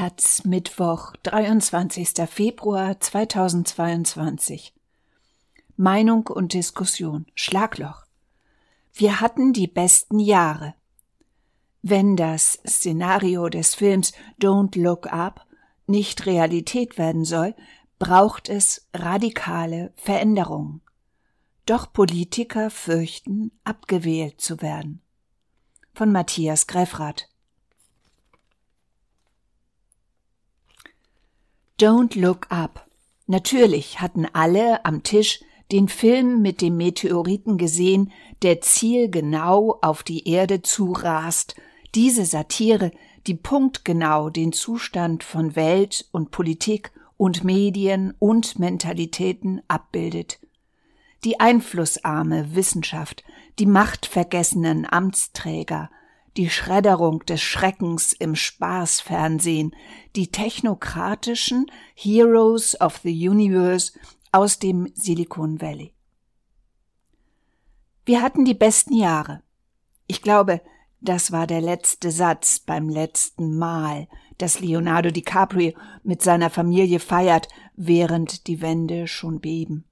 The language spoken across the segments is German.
Taz Mittwoch, 23. Februar 2022. Meinung und Diskussion. Schlagloch. Wir hatten die besten Jahre. Wenn das Szenario des Films Don't Look Up nicht Realität werden soll, braucht es radikale Veränderungen. Doch Politiker fürchten, abgewählt zu werden. Von Matthias Greffrath. Don't Look Up. Natürlich hatten alle am Tisch den Film mit dem Meteoriten gesehen, der zielgenau auf die Erde zurast, diese Satire, die punktgenau den Zustand von Welt und Politik und Medien und Mentalitäten abbildet. Die einflussarme Wissenschaft, die machtvergessenen Amtsträger, die Schredderung des Schreckens im Spaßfernsehen, die technokratischen Heroes of the Universe aus dem Silicon Valley. Wir hatten die besten Jahre. Ich glaube, das war der letzte Satz beim letzten Mal, dass Leonardo DiCaprio mit seiner Familie feiert, während die Wände schon beben.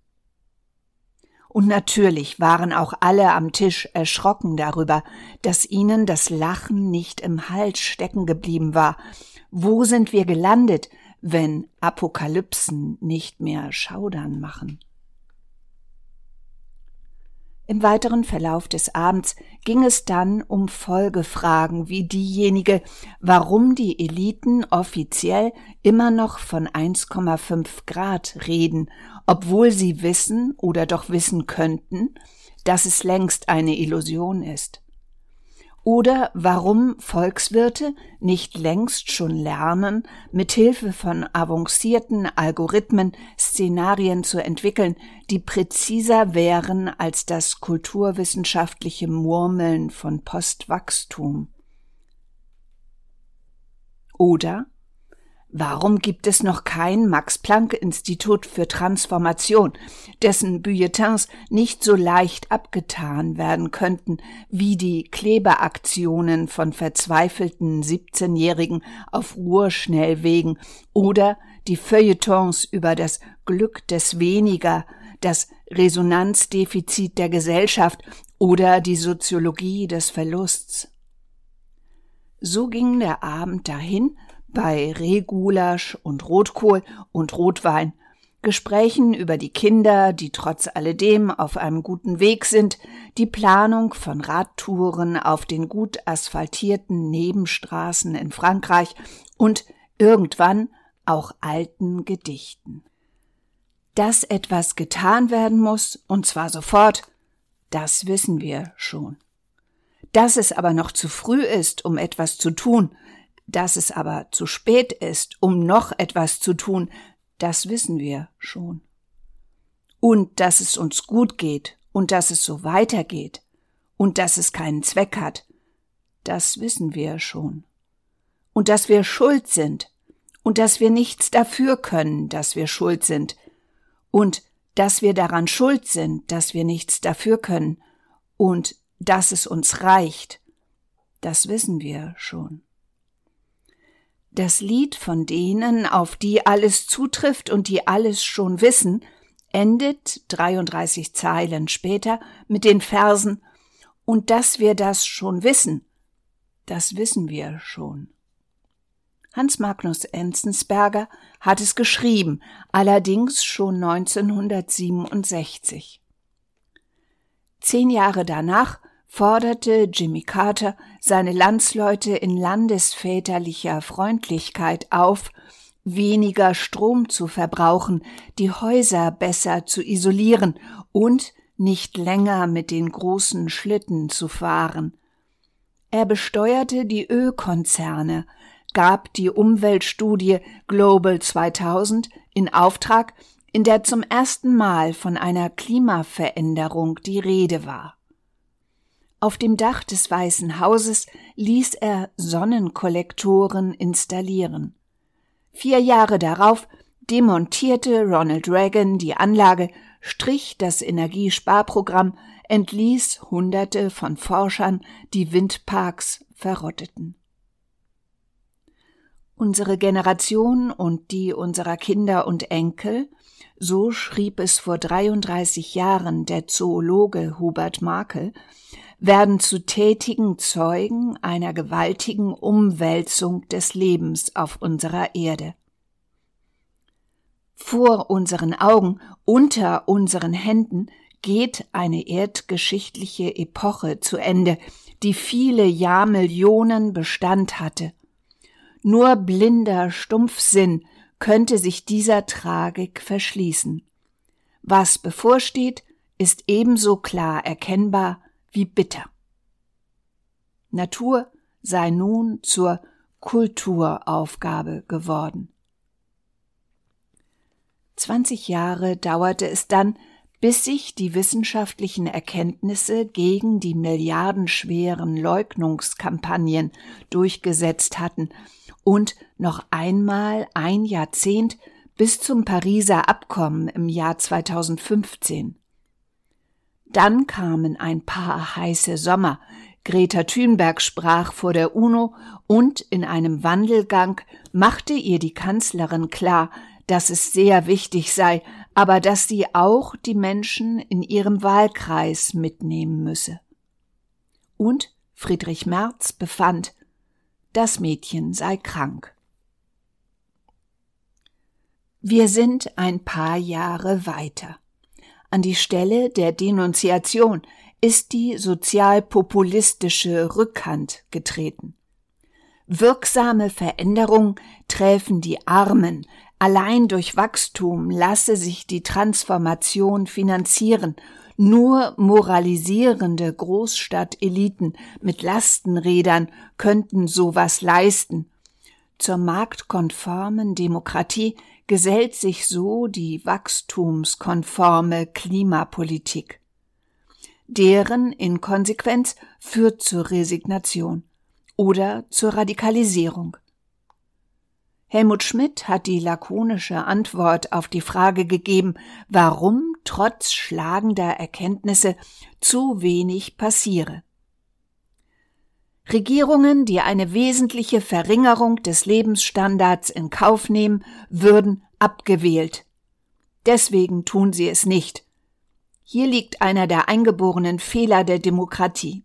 Und natürlich waren auch alle am Tisch erschrocken darüber, dass ihnen das Lachen nicht im Hals stecken geblieben war. Wo sind wir gelandet, wenn Apokalypsen nicht mehr Schaudern machen? Im weiteren Verlauf des Abends ging es dann um Folgefragen wie diejenige, warum die Eliten offiziell immer noch von 1,5 Grad reden, obwohl sie wissen oder doch wissen könnten, dass es längst eine Illusion ist. Oder warum Volkswirte nicht längst schon lernen, mit Hilfe von avancierten Algorithmen Szenarien zu entwickeln, die präziser wären als das kulturwissenschaftliche Murmeln von Postwachstum. Oder Warum gibt es noch kein Max-Planck-Institut für Transformation, dessen Bulletins nicht so leicht abgetan werden könnten wie die Klebeaktionen von verzweifelten 17-Jährigen auf Ruhrschnellwegen oder die Feuilletons über das Glück des Weniger, das Resonanzdefizit der Gesellschaft oder die Soziologie des Verlusts. So ging der Abend dahin, bei Rehgulasch und Rotkohl und Rotwein, Gesprächen über die Kinder, die trotz alledem auf einem guten Weg sind, die Planung von Radtouren auf den gut asphaltierten Nebenstraßen in Frankreich und irgendwann auch alten Gedichten. Dass etwas getan werden muss, und zwar sofort, das wissen wir schon. Dass es aber noch zu früh ist, um etwas zu tun, dass es aber zu spät ist, um noch etwas zu tun, das wissen wir schon. Und dass es uns gut geht und dass es so weitergeht und dass es keinen Zweck hat, das wissen wir schon. Und dass wir schuld sind und dass wir nichts dafür können, dass wir schuld sind und dass wir daran schuld sind, dass wir nichts dafür können und dass es uns reicht, das wissen wir schon. Das Lied von denen, auf die alles zutrifft und die alles schon wissen, endet 33 Zeilen später mit den Versen Und dass wir das schon wissen, das wissen wir schon. Hans Magnus Enzensberger hat es geschrieben, allerdings schon 1967. Zehn Jahre danach forderte Jimmy Carter seine Landsleute in landesväterlicher Freundlichkeit auf, weniger Strom zu verbrauchen, die Häuser besser zu isolieren und nicht länger mit den großen Schlitten zu fahren. Er besteuerte die Ölkonzerne, gab die Umweltstudie Global 2000 in Auftrag, in der zum ersten Mal von einer Klimaveränderung die Rede war. Auf dem Dach des Weißen Hauses ließ er Sonnenkollektoren installieren. Vier Jahre darauf demontierte Ronald Reagan die Anlage, strich das Energiesparprogramm, entließ Hunderte von Forschern, die Windparks verrotteten. Unsere Generation und die unserer Kinder und Enkel, so schrieb es vor 33 Jahren der Zoologe Hubert Markel, werden zu tätigen Zeugen einer gewaltigen Umwälzung des Lebens auf unserer Erde. Vor unseren Augen, unter unseren Händen geht eine erdgeschichtliche Epoche zu Ende, die viele Jahrmillionen Bestand hatte. Nur blinder Stumpfsinn könnte sich dieser Tragik verschließen. Was bevorsteht, ist ebenso klar erkennbar wie bitter. Natur sei nun zur Kulturaufgabe geworden. Zwanzig Jahre dauerte es dann, bis sich die wissenschaftlichen Erkenntnisse gegen die milliardenschweren Leugnungskampagnen durchgesetzt hatten und noch einmal ein Jahrzehnt bis zum Pariser Abkommen im Jahr 2015. Dann kamen ein paar heiße Sommer. Greta Thunberg sprach vor der UNO und in einem Wandelgang machte ihr die Kanzlerin klar, dass es sehr wichtig sei, aber dass sie auch die Menschen in ihrem Wahlkreis mitnehmen müsse. Und Friedrich Merz befand, das Mädchen sei krank. Wir sind ein paar Jahre weiter. An die Stelle der Denunziation ist die sozialpopulistische Rückhand getreten. Wirksame Veränderungen träfen die Armen, Allein durch Wachstum lasse sich die Transformation finanzieren. Nur moralisierende Großstadteliten mit Lastenrädern könnten sowas leisten. Zur marktkonformen Demokratie gesellt sich so die wachstumskonforme Klimapolitik. Deren Inkonsequenz führt zur Resignation oder zur Radikalisierung. Helmut Schmidt hat die lakonische Antwort auf die Frage gegeben, warum trotz schlagender Erkenntnisse zu wenig passiere. Regierungen, die eine wesentliche Verringerung des Lebensstandards in Kauf nehmen, würden abgewählt. Deswegen tun sie es nicht. Hier liegt einer der eingeborenen Fehler der Demokratie.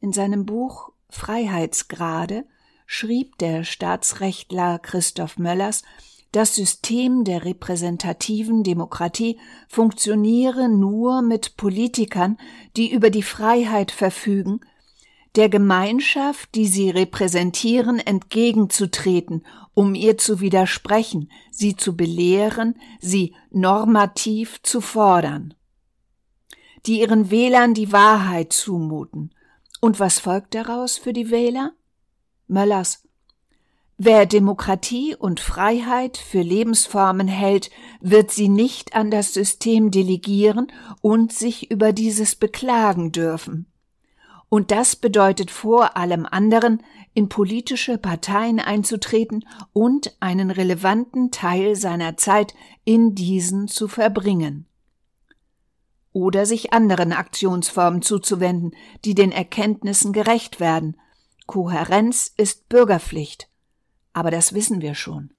In seinem Buch Freiheitsgrade schrieb der Staatsrechtler Christoph Möllers, das System der repräsentativen Demokratie funktioniere nur mit Politikern, die über die Freiheit verfügen, der Gemeinschaft, die sie repräsentieren, entgegenzutreten, um ihr zu widersprechen, sie zu belehren, sie normativ zu fordern, die ihren Wählern die Wahrheit zumuten. Und was folgt daraus für die Wähler? Möllers. Wer Demokratie und Freiheit für Lebensformen hält, wird sie nicht an das System delegieren und sich über dieses beklagen dürfen. Und das bedeutet vor allem anderen, in politische Parteien einzutreten und einen relevanten Teil seiner Zeit in diesen zu verbringen. Oder sich anderen Aktionsformen zuzuwenden, die den Erkenntnissen gerecht werden, Kohärenz ist Bürgerpflicht. Aber das wissen wir schon.